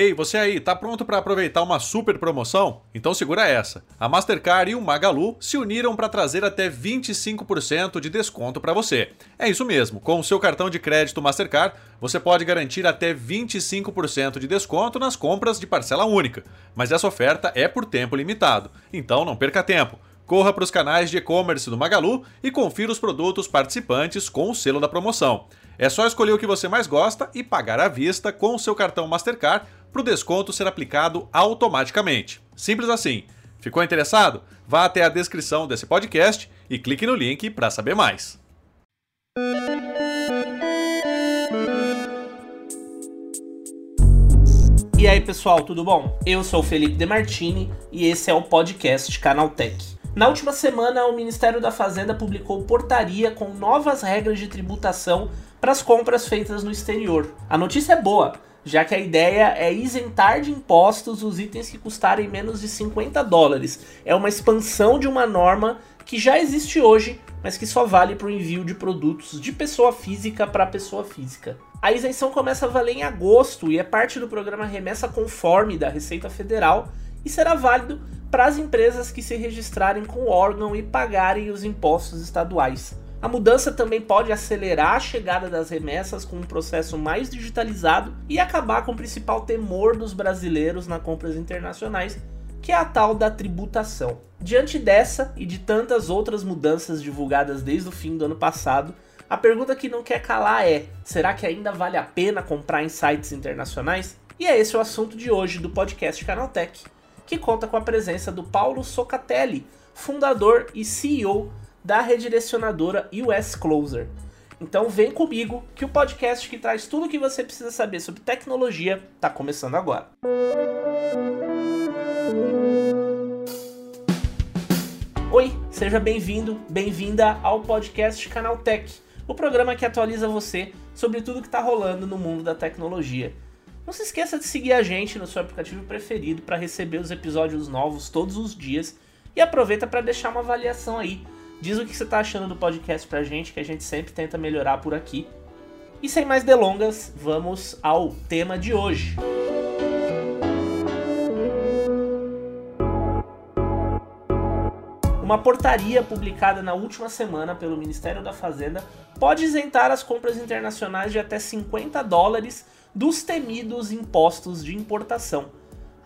Ei, você aí, tá pronto para aproveitar uma super promoção? Então segura essa. A Mastercard e o Magalu se uniram para trazer até 25% de desconto para você. É isso mesmo, com o seu cartão de crédito Mastercard, você pode garantir até 25% de desconto nas compras de parcela única. Mas essa oferta é por tempo limitado, então não perca tempo. Corra para os canais de e-commerce do Magalu e confira os produtos participantes com o selo da promoção. É só escolher o que você mais gosta e pagar à vista com o seu cartão Mastercard para o desconto ser aplicado automaticamente. Simples assim. Ficou interessado? Vá até a descrição desse podcast e clique no link para saber mais. E aí pessoal, tudo bom? Eu sou Felipe Demartini e esse é o podcast Canaltech. Na última semana, o Ministério da Fazenda publicou portaria com novas regras de tributação para as compras feitas no exterior. A notícia é boa, já que a ideia é isentar de impostos os itens que custarem menos de 50 dólares. É uma expansão de uma norma que já existe hoje, mas que só vale para o envio de produtos de pessoa física para pessoa física. A isenção começa a valer em agosto e é parte do programa Remessa Conforme da Receita Federal e será válido para as empresas que se registrarem com o órgão e pagarem os impostos estaduais. A mudança também pode acelerar a chegada das remessas com um processo mais digitalizado e acabar com o principal temor dos brasileiros nas compras internacionais, que é a tal da tributação. Diante dessa e de tantas outras mudanças divulgadas desde o fim do ano passado, a pergunta que não quer calar é: será que ainda vale a pena comprar em sites internacionais? E é esse o assunto de hoje do podcast Canaltech, que conta com a presença do Paulo Socatelli, fundador e CEO da redirecionadora US Closer. Então vem comigo que o podcast que traz tudo o que você precisa saber sobre tecnologia está começando agora. Oi, seja bem-vindo, bem-vinda ao podcast Canaltech, o programa que atualiza você sobre tudo que está rolando no mundo da tecnologia. Não se esqueça de seguir a gente no seu aplicativo preferido para receber os episódios novos todos os dias e aproveita para deixar uma avaliação aí Diz o que você está achando do podcast pra gente, que a gente sempre tenta melhorar por aqui. E sem mais delongas, vamos ao tema de hoje. Uma portaria publicada na última semana pelo Ministério da Fazenda pode isentar as compras internacionais de até 50 dólares dos temidos impostos de importação.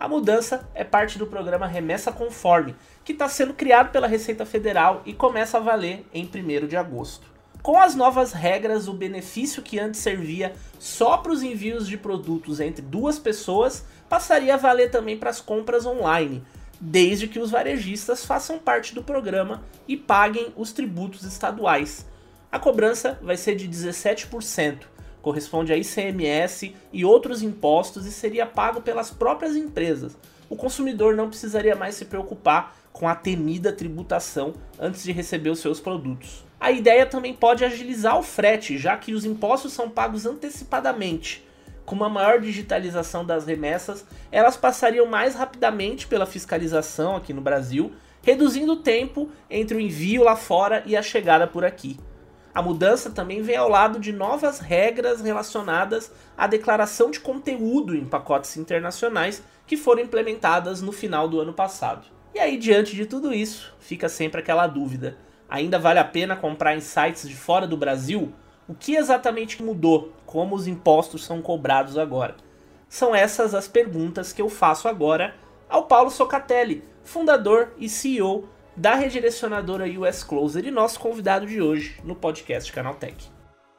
A mudança é parte do programa Remessa Conforme, que está sendo criado pela Receita Federal e começa a valer em 1 de agosto. Com as novas regras, o benefício que antes servia só para os envios de produtos entre duas pessoas passaria a valer também para as compras online, desde que os varejistas façam parte do programa e paguem os tributos estaduais. A cobrança vai ser de 17%, corresponde a ICMS e outros impostos e seria pago pelas próprias empresas. O consumidor não precisaria mais se preocupar com a temida tributação antes de receber os seus produtos. A ideia também pode agilizar o frete, já que os impostos são pagos antecipadamente. Com uma maior digitalização das remessas, elas passariam mais rapidamente pela fiscalização aqui no Brasil, reduzindo o tempo entre o envio lá fora e a chegada por aqui. A mudança também vem ao lado de novas regras relacionadas à declaração de conteúdo em pacotes internacionais que foram implementadas no final do ano passado. E aí, diante de tudo isso, fica sempre aquela dúvida: ainda vale a pena comprar em sites de fora do Brasil? O que exatamente mudou? Como os impostos são cobrados agora? São essas as perguntas que eu faço agora ao Paulo Socatelli, fundador e CEO da redirecionadora US Closer e nosso convidado de hoje no podcast Canaltech.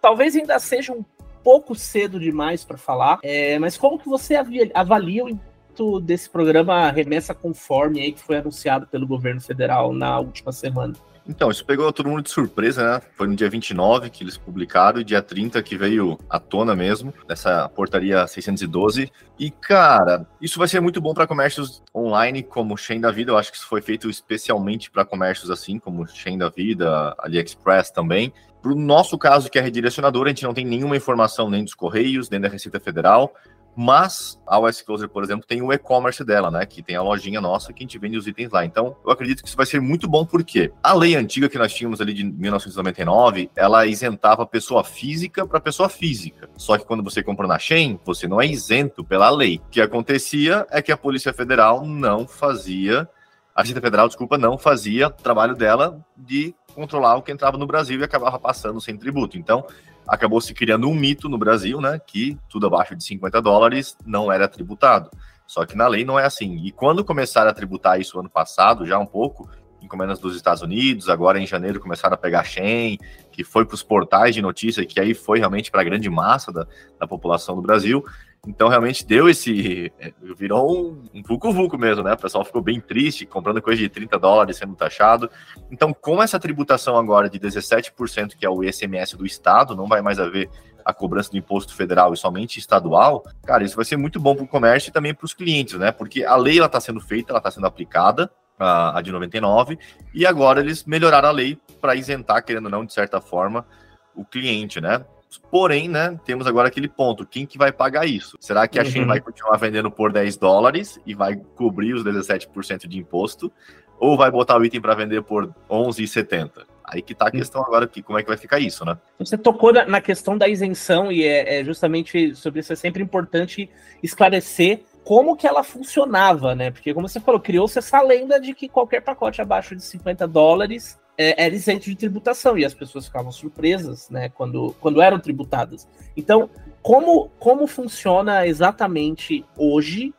Talvez ainda seja um pouco cedo demais para falar, é, mas como que você avalia o impacto desse programa Remessa Conforme aí que foi anunciado pelo governo federal na última semana? Então, isso pegou todo mundo de surpresa, né? Foi no dia 29 que eles publicaram e dia 30 que veio à tona mesmo, dessa portaria 612. E, cara, isso vai ser muito bom para comércios online, como Shein da Vida. Eu acho que isso foi feito especialmente para comércios assim, como Shein da Vida, AliExpress também. Para o nosso caso, que é redirecionador, a gente não tem nenhuma informação nem dos Correios, nem da Receita Federal Mas a US Closer, por exemplo, tem o e-commerce dela, né? Que tem a lojinha nossa que a gente vende os itens lá. Então, eu acredito que isso vai ser muito bom, porque a lei antiga que nós tínhamos ali de 1999, ela isentava pessoa física para pessoa física. Só que quando você compra na Chain, você não é isento pela lei. O que acontecia é que a Polícia Federal não fazia a Receita Federal, desculpa, não fazia trabalho dela de controlar o que entrava no Brasil e acabava passando sem tributo. Então, acabou se criando um mito no Brasil, né, que tudo abaixo de 50 dólares não era tributado. Só que na lei não é assim. E quando começaram a tributar isso ano passado, já um pouco, encomendas dos Estados Unidos, agora em janeiro começaram a pegar Shen, que foi para os portais de notícia, que aí foi realmente para a grande massa da, da população do Brasil. Então, realmente deu esse. É, virou um, um vulco-vulco mesmo, né? O pessoal ficou bem triste, comprando coisa de 30 dólares sendo taxado. Então, com essa tributação agora de 17%, que é o ICMS do Estado, não vai mais haver a cobrança do imposto federal e somente estadual, cara, isso vai ser muito bom para o comércio e também para os clientes, né? Porque a lei ela está sendo feita, ela está sendo aplicada, a, a de 99, e agora eles melhoraram a lei para isentar, querendo ou não, de certa forma, o cliente, né? Porém, né, temos agora aquele ponto: quem que vai pagar isso? Será que a uhum. vai continuar vendendo por 10 dólares e vai cobrir os 17% de imposto? Ou vai botar o item para vender por 11,70? Aí que tá a questão agora, que como é que vai ficar isso, né? Você tocou na questão da isenção e é, é justamente sobre isso é sempre importante esclarecer como que ela funcionava, né? Porque como você falou, criou-se essa lenda de que qualquer pacote abaixo de 50 dólares é, era isento de tributação e as pessoas ficavam surpresas, né, quando, quando eram tributadas. Então, como, como funciona exatamente hoje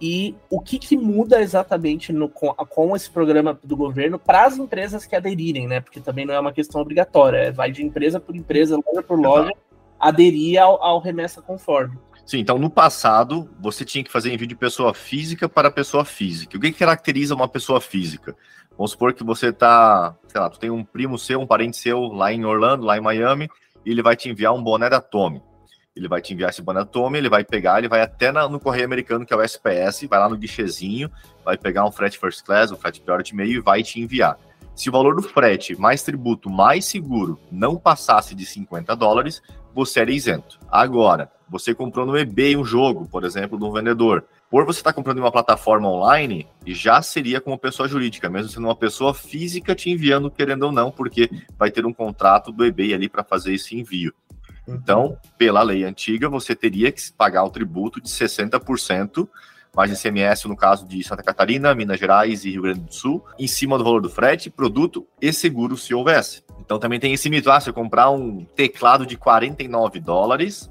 e o que, que muda exatamente no, com, com esse programa do governo para as empresas que aderirem, né? Porque também não é uma questão obrigatória, é, vai de empresa por empresa, loja por loja, aderir ao, ao remessa conforme. Sim, então no passado você tinha que fazer envio de pessoa física para pessoa física. O que caracteriza uma pessoa física? Vamos supor que você tá, sei lá, tu tem um primo seu, um parente seu lá em Orlando, lá em Miami, e ele vai te enviar um boné da Tommy. Ele vai te enviar esse boné da Tommy, ele vai pegar, ele vai até na, no correio americano, que é o SPS, vai lá no guichezinho, vai pegar um frete first class, um frete priority meio e vai te enviar. Se o valor do frete mais tributo mais seguro não passasse de 50 dólares, você era isento. Agora, você comprou no eBay um jogo, por exemplo, de um vendedor. Por você estar tá comprando em uma plataforma online, já seria como pessoa jurídica, mesmo sendo uma pessoa física te enviando, querendo ou não, porque vai ter um contrato do eBay ali para fazer esse envio. Então, pela lei antiga, você teria que pagar o tributo de 60%, mais ICMS no caso de Santa Catarina, Minas Gerais e Rio Grande do Sul, em cima do valor do frete, produto e seguro se houvesse. Então também tem esse mito, ah, se eu comprar um teclado de 49 dólares,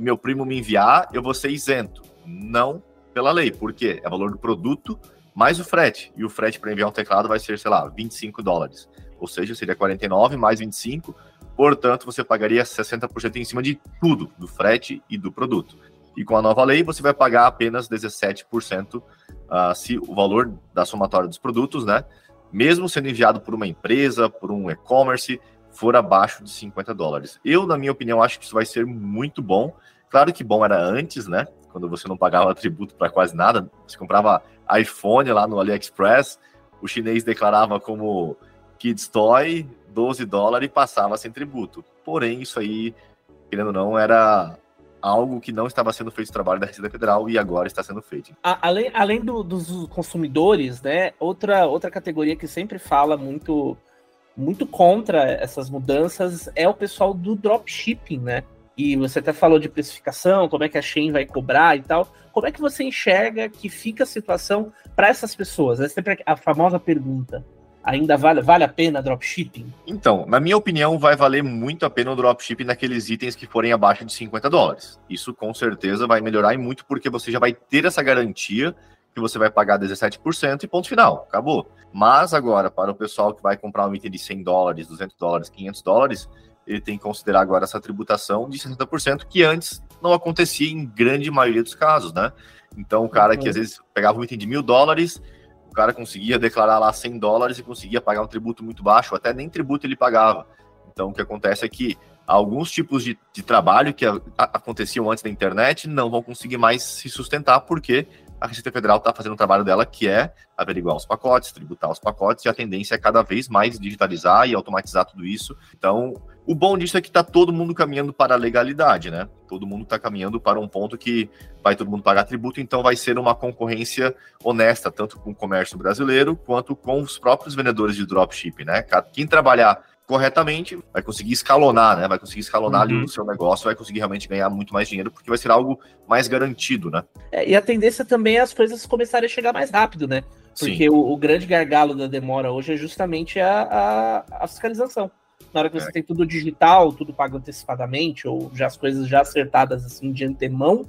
e meu primo me enviar, eu vou ser isento. Não pela lei, porque é valor do produto mais o frete. E o frete para enviar um teclado vai ser, sei lá, 25 dólares. Ou seja, seria 49 mais 25. Portanto, você pagaria 60% em cima de tudo, do frete e do produto. E com a nova lei, você vai pagar apenas 17% uh, ah, se o valor da somatória dos produtos, né? Mesmo sendo enviado por uma empresa, por um e-commerce, for abaixo de 50 dólares. Eu, na minha opinião, acho que isso vai ser muito bom. Claro que bom era antes, né? Quando você não pagava tributo para quase nada, você comprava iPhone lá no AliExpress, o chinês declarava como Kids Toy 12 dólares e passava sem tributo. Porém, isso aí, querendo ou não, era algo que não estava sendo feito no trabalho da Receita Federal e agora está sendo feito. Além, além do, dos consumidores, né? Outra, outra categoria que sempre fala muito muito contra essas mudanças é o pessoal do dropshipping, né? E você até falou de precificação, como é que a Shein vai cobrar e tal. Como é que você enxerga que fica a situação para essas pessoas? É sempre a famosa pergunta. Ainda vale, vale a pena dropshipping? Então, na minha opinião, vai valer muito a pena o dropshipping naqueles itens que forem abaixo de 50 dólares. Isso com certeza vai melhorar e muito porque você já vai ter essa garantia que você vai pagar 17% e ponto final, acabou. Mas agora, para o pessoal que vai comprar um item de 100 dólares, 200 dólares, 500 dólares, ele tem que considerar agora essa tributação de 60%, que antes não acontecia em grande maioria dos casos, né? Então, o cara que às vezes pegava um item de mil dólares, o cara conseguia declarar lá 100 dólares e conseguia pagar um tributo muito baixo, até nem tributo ele pagava. Então, o que acontece é que alguns tipos de, de trabalho que a, a, aconteciam antes da internet não vão conseguir mais se sustentar, porque a Receita Federal está fazendo o trabalho dela, que é averiguar os pacotes, tributar os pacotes, e a tendência é cada vez mais digitalizar e automatizar tudo isso. Então, O bom disso é que está todo mundo caminhando para a legalidade, né? Todo mundo está caminhando para um ponto que vai todo mundo pagar tributo, então vai ser uma concorrência honesta, tanto com o comércio brasileiro quanto com os próprios vendedores de dropship, né? Quem trabalhar corretamente, vai conseguir escalonar, né? Vai conseguir escalonar uhum. ali o seu negócio, vai conseguir realmente ganhar muito mais dinheiro, porque vai ser algo mais garantido, né? É, e a tendência também é as coisas começarem a chegar mais rápido, né? Porque o, o, grande gargalo da demora hoje é justamente a, a, a fiscalização. Na hora que você é. tem tudo digital, tudo pago antecipadamente, ou já as coisas já acertadas assim de antemão,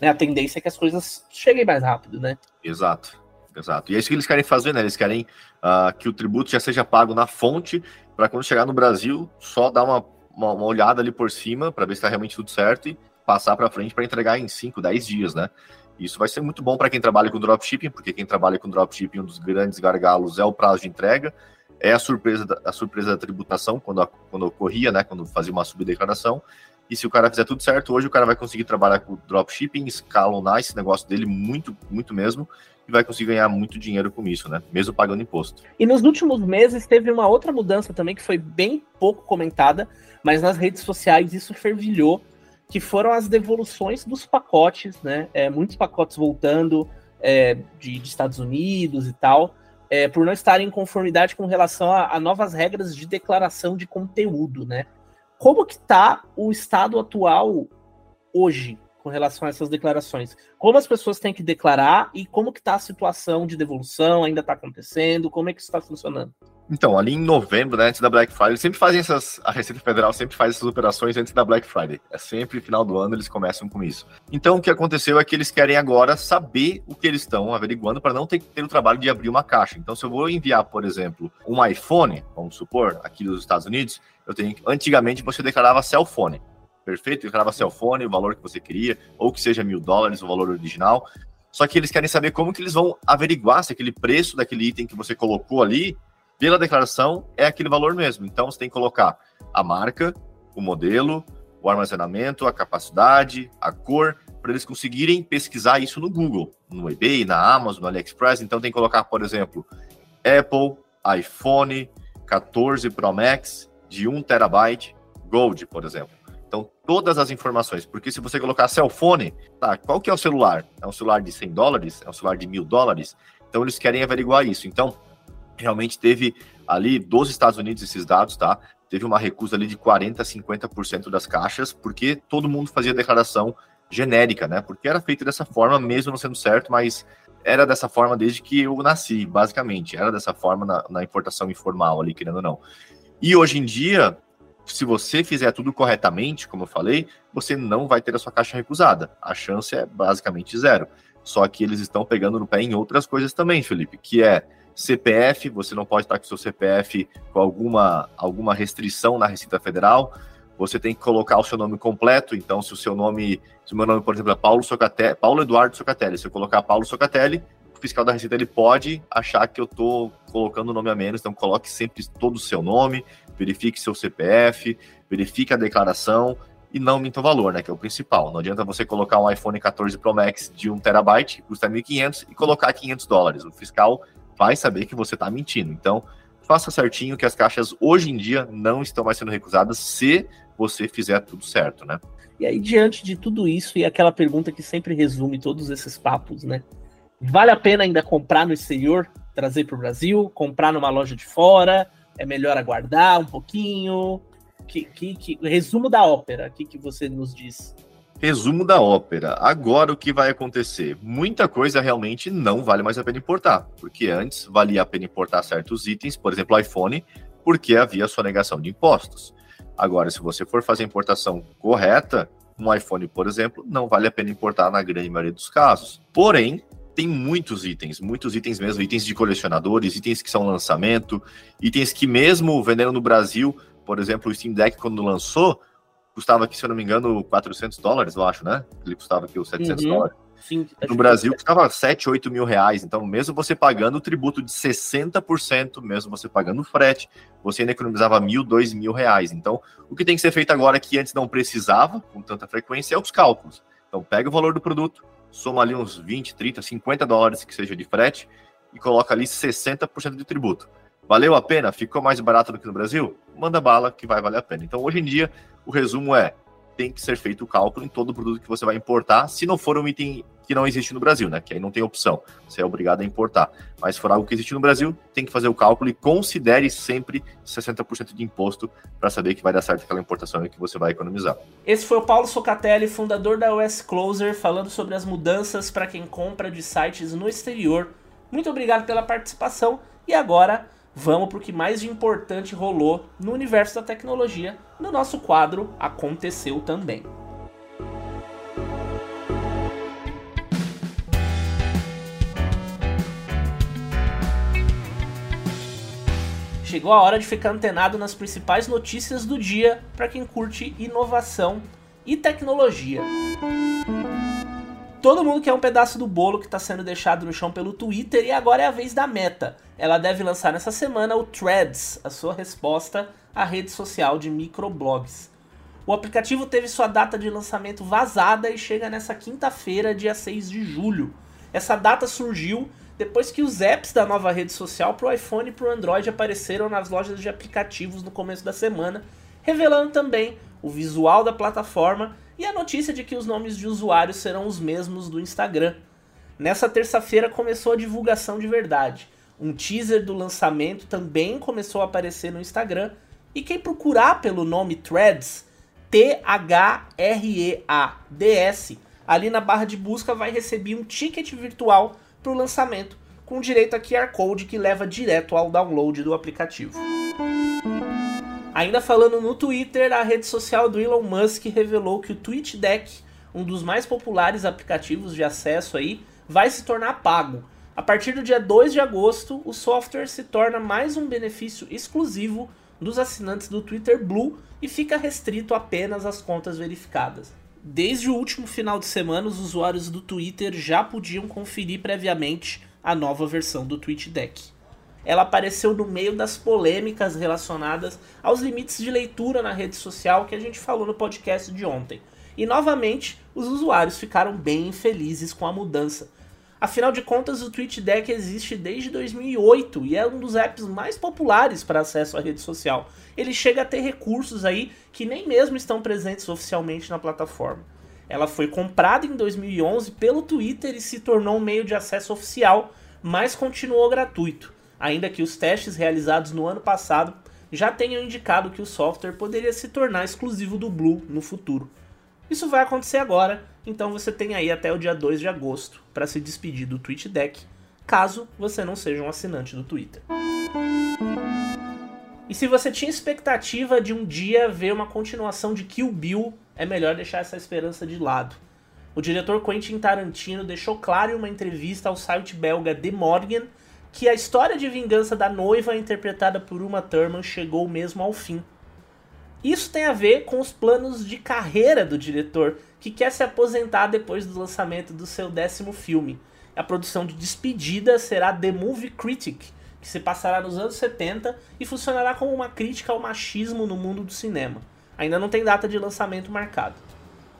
né? A tendência é que as coisas cheguem mais rápido, né? Exato. Exato. E é isso que eles querem fazer, né? Eles querem uh, que o tributo já seja pago na fonte para quando chegar no Brasil, só dar uma, uma, uma olhada ali por cima para ver se está realmente tudo certo e passar para frente para entregar em 5, 10 dias, né? Isso vai ser muito bom para quem trabalha com dropshipping, porque quem trabalha com dropshipping, um dos grandes gargalos é o prazo de entrega, é a surpresa da, a surpresa da tributação, quando, quando ocorria, né, quando fazia uma subdeclaração, e se o cara fizer tudo certo, hoje o cara vai conseguir trabalhar com dropshipping, escalonar esse negócio dele muito, muito mesmo, e vai conseguir ganhar muito dinheiro com isso, né? Mesmo pagando imposto. E nos últimos meses teve uma outra mudança também que foi bem pouco comentada, mas nas redes sociais isso fervilhou, que foram as devoluções dos pacotes, né? É, muitos pacotes voltando é, de, de, Estados Unidos e tal, é, por não estarem em conformidade com relação a, a novas regras de declaração de conteúdo, né? Como que tá o estado atual hoje com relação a essas declarações. Como as pessoas têm que declarar e como que está a situação de devolução, ainda está acontecendo, como é que isso está funcionando? Então, ali em novembro, né, antes da Black Friday, sempre fazem essas. A Receita Federal sempre faz essas operações antes da Black Friday. É sempre final do ano eles começam com isso. Então, o que aconteceu é que eles querem agora saber o que eles estão averiguando para não ter que ter o trabalho de abrir uma caixa. Então, se eu vou enviar, por exemplo, um iPhone, vamos supor, aqui dos Estados Unidos, eu tenho. Antigamente você declarava cell phone perfeito, declarava cell phone, o valor que você queria, ou que seja mil dólares, o valor original. Só que eles querem saber como que eles vão averiguar se aquele preço daquele item que você colocou ali, pela declaração, é aquele valor mesmo. Então você tem que colocar a marca, o modelo, o armazenamento, a capacidade, a cor, para eles conseguirem pesquisar isso no Google, no eBay, na Amazon, no AliExpress. Então tem que colocar, por exemplo, Apple, iPhone 14 Pro Max de 1 terabyte, Gold, por exemplo. Então, todas as informações, porque se você colocar cell phone, tá, qual que é o celular? É um celular de 100 dólares? É um celular de mil dólares? Então, eles querem averiguar isso. Então, realmente teve ali dos Estados Unidos esses dados, tá? Teve uma recusa ali de 40% a 50% das caixas, porque todo mundo fazia declaração genérica, né? Porque era feito dessa forma, mesmo não sendo certo, mas era dessa forma desde que eu nasci, basicamente. Era dessa forma na, na importação informal ali, querendo ou não. E hoje em dia, se você fizer tudo corretamente, como eu falei, você não vai ter a sua caixa recusada. A chance é basicamente zero. Só que eles estão pegando no pé em outras coisas também, Felipe, que é CPF, você não pode estar com seu CPF com alguma, alguma restrição na Receita Federal. Você tem que colocar o seu nome completo. Então, se o seu nome, se o meu nome, por exemplo, é Paulo Socatelli, Paulo Eduardo Socatelli, se eu colocar Paulo Socatelli, fiscal da Receita ele pode achar que eu estou colocando o nome a menos. Então, coloque sempre todo o seu nome, verifique seu CPF, verifique a declaração e não minta o valor, né, que é o principal. Não adianta você colocar um iPhone 14 Pro Max de 1 terabyte, que custa 1.500, e colocar 500 dólares. O fiscal vai saber que você está mentindo. Então, faça certinho que as caixas hoje em dia não estão mais sendo recusadas se você fizer tudo certo, né? E aí, diante de tudo isso, e aquela pergunta que sempre resume todos esses papos, né? Vale a pena ainda comprar no exterior, trazer para o Brasil, comprar numa loja de fora? é melhor aguardar um pouquinho? Que, que, que resumo da ópera, o que, que você nos diz? Resumo da ópera. Agora o que vai acontecer? Muita coisa realmente não vale mais a pena importar, porque antes valia a pena importar certos itens, por exemplo, iPhone, porque havia sonegação de impostos. Agora, se você for fazer a importação correta, um iPhone, por exemplo, não vale a pena importar na grande maioria dos casos. Porém, tem muitos itens, muitos itens mesmo, itens de colecionadores, itens que são lançamento, itens que mesmo vendendo no Brasil, por exemplo, o Steam Deck quando lançou, custava aqui, se eu não me engano, 400 dólares, eu acho, né? Ele custava aqui os 700 uhum. dólares. Sim, no Brasil que... custava 7, 8 mil reais. Então, mesmo você pagando o tributo de 60%, mesmo você pagando o frete, você ainda economizava mil, dois mil reais. Então, o que tem que ser feito agora que antes não precisava, com tanta frequência, é os cálculos. Então, pega o valor do produto, soma ali uns 20, 30, 50 dólares que seja de frete e coloca ali 60% de tributo. Valeu a pena? Ficou mais barato do que no Brasil? Manda bala que vai valer a pena. Então, hoje em dia, o resumo é: tem que ser feito o cálculo em todo produto que você vai importar, se não for um item que não existe no Brasil, né? Que aí não tem opção, você é obrigado a importar. Mas se for algo que existe no Brasil, tem que fazer o cálculo e considere sempre 60% de imposto para saber que vai dar certo aquela importação e que você vai economizar. Esse foi o Paulo Socatelli, fundador da US Closer, falando sobre as mudanças para quem compra de sites no exterior. Muito obrigado pela participação e agora vamos para o que mais de importante rolou no universo da tecnologia no nosso quadro Aconteceu Também. chegou a hora de ficar antenado nas principais notícias do dia para quem curte inovação e tecnologia. Todo mundo quer um pedaço do bolo que está sendo deixado no chão pelo Twitter e agora é a vez da Meta. Ela deve lançar nessa semana o Threads, a sua resposta à rede social de microblogs. O aplicativo teve sua data de lançamento vazada e chega nessa quinta-feira, dia 6 de julho. Essa data surgiu depois que os apps da nova rede social para o iPhone e para o Android apareceram nas lojas de aplicativos no começo da semana, revelando também o visual da plataforma e a notícia de que os nomes de usuários serão os mesmos do Instagram. Nessa terça-feira começou a divulgação de verdade. Um teaser do lançamento também começou a aparecer no Instagram. E quem procurar pelo nome Threads, T-H-R-E-A-D-S, ali na barra de busca vai receber um ticket virtual para o lançamento, com direito a QR Code que leva direto ao download do aplicativo. Ainda falando no Twitter, a rede social do Elon Musk revelou que o TweetDeck, um dos mais populares aplicativos de acesso aí, vai se tornar pago. A partir do dia 2 de agosto, o software se torna mais um benefício exclusivo dos assinantes do Twitter Blue e fica restrito apenas às contas verificadas. Desde o último final de semana, os usuários do Twitter já podiam conferir previamente a nova versão do TweetDeck. Ela apareceu no meio das polêmicas relacionadas aos limites de leitura na rede social que a gente falou no podcast de ontem. E novamente, os usuários ficaram bem felizes com a mudança, Afinal de contas, o TweetDeck existe desde 2008 e é um dos apps mais populares para acesso à rede social. Ele chega a ter recursos aí que nem mesmo estão presentes oficialmente na plataforma. Ela foi comprada em 2011 pelo Twitter e se tornou um meio de acesso oficial, mas continuou gratuito, ainda que os testes realizados no ano passado já tenham indicado que o software poderia se tornar exclusivo do Blue no futuro. Isso vai acontecer agora, então você tem aí até o dia 2 de agosto para se despedir do TweetDeck, caso você não seja um assinante do Twitter. E se você tinha expectativa de um dia ver uma continuação de Kill Bill, é melhor deixar essa esperança de lado. O diretor Quentin Tarantino deixou claro em uma entrevista ao site belga The Morgan que a história de vingança da noiva interpretada por Uma Thurman chegou mesmo ao fim. Isso tem a ver com os planos de carreira do diretor, que quer se aposentar depois do lançamento do seu décimo filme. A produção de despedida será The Movie Critic, que se passará nos anos 70 e funcionará como uma crítica ao machismo no mundo do cinema. Ainda não tem data de lançamento marcado.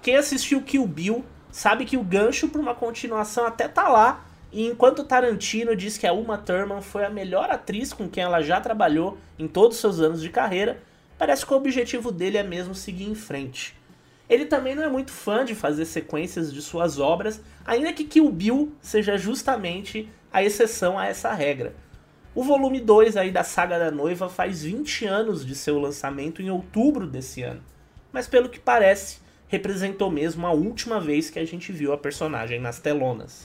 Quem assistiu Kill Bill sabe que o gancho para uma continuação até tá lá, e enquanto Tarantino diz que a Uma Thurman foi a melhor atriz com quem ela já trabalhou em todos os seus anos de carreira, parece que o objetivo dele é mesmo seguir em frente. Ele também não é muito fã de fazer sequências de suas obras, ainda que Kill Bill seja justamente a exceção a essa regra. O volume 2 aí da Saga da Noiva faz 20 anos de seu lançamento em outubro desse ano, mas pelo que parece, representou mesmo a última vez que a gente viu a personagem nas telonas.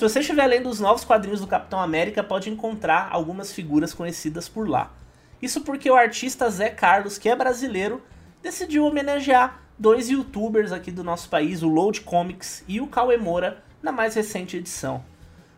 Se você estiver lendo os novos quadrinhos do Capitão América, pode encontrar algumas figuras conhecidas por lá. Isso porque o artista Zé Carlos, que é brasileiro, decidiu homenagear dois youtubers aqui do nosso país, o Load Comics e o Cauê Moura, na mais recente edição.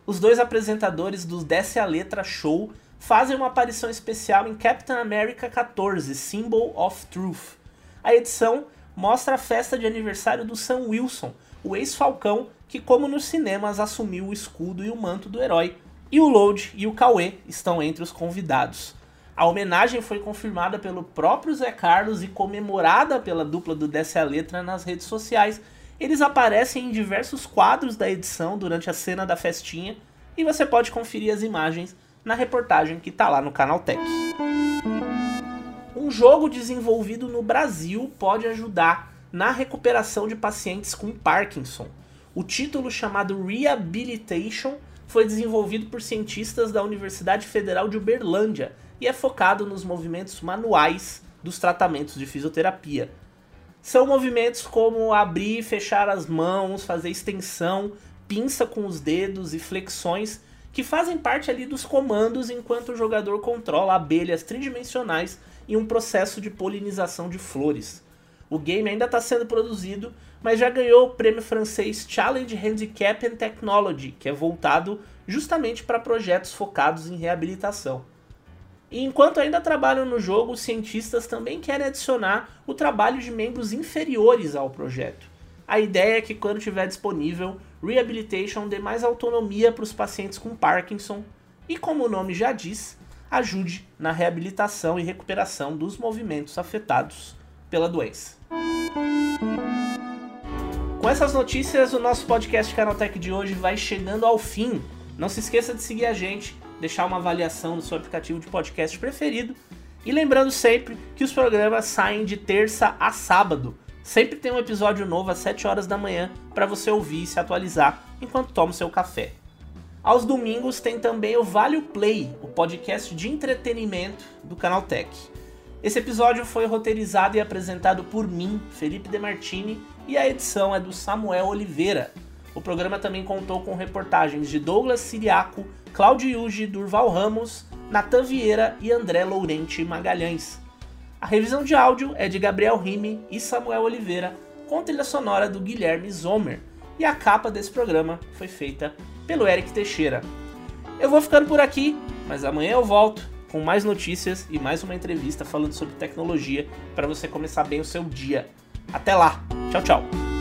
Os dois apresentadores do Desce a Letra Show fazem uma aparição especial em Captain America 14, Symbol of Truth. A edição mostra a festa de aniversário do Sam Wilson, o ex-falcão que, como nos cinemas, assumiu o escudo e o manto do herói. E o Load e o Cauê estão entre os convidados. A homenagem foi confirmada pelo próprio Zé Carlos e comemorada pela dupla do Desce a Letra nas redes sociais. Eles aparecem em diversos quadros da edição durante a cena da festinha e você pode conferir as imagens na reportagem que está lá no Canal Tech. Um jogo desenvolvido no Brasil pode ajudar na recuperação de pacientes com Parkinson. O título chamado Rehabilitation foi desenvolvido por cientistas da Universidade Federal de Uberlândia e é focado nos movimentos manuais dos tratamentos de fisioterapia. São movimentos como abrir e fechar as mãos, fazer extensão, pinça com os dedos e flexões que fazem parte ali dos comandos enquanto o jogador controla abelhas tridimensionais em um processo de polinização de flores. O game ainda está sendo produzido, mas já ganhou o prêmio francês Challenge Handicap and Technology, que é voltado justamente para projetos focados em reabilitação. E enquanto ainda trabalham no jogo, os cientistas também querem adicionar o trabalho de membros inferiores ao projeto. A ideia é que quando estiver disponível, Rehabilitation dê mais autonomia para os pacientes com Parkinson e, como o nome já diz, ajude na reabilitação e recuperação dos movimentos afetados pela doença. Com essas notícias, o nosso podcast Canaltech de hoje vai chegando ao fim. Não se esqueça de seguir a gente deixar uma avaliação no seu aplicativo de podcast preferido. E lembrando sempre que os programas saem de terça a sábado. Sempre tem um episódio novo às 7 horas da manhã para você ouvir e se atualizar enquanto toma o seu café. Aos domingos tem também o Vale Play, o podcast de entretenimento do Canal Tech. Esse episódio foi roteirizado e apresentado por mim, Felipe Demartini, e a edição é do Samuel Oliveira. O programa também contou com reportagens de Douglas Siriaco, Cláudio Yuji, Durval Ramos, Natan Vieira e André Lourente Magalhães. A revisão de áudio é de Gabriel Rime e Samuel Oliveira, com trilha sonora do Guilherme Zomer, e a capa desse programa foi feita pelo Eric Teixeira. Eu vou ficando por aqui, mas amanhã eu volto com mais notícias e mais uma entrevista falando sobre tecnologia para você começar bem o seu dia. Até lá, tchau, tchau.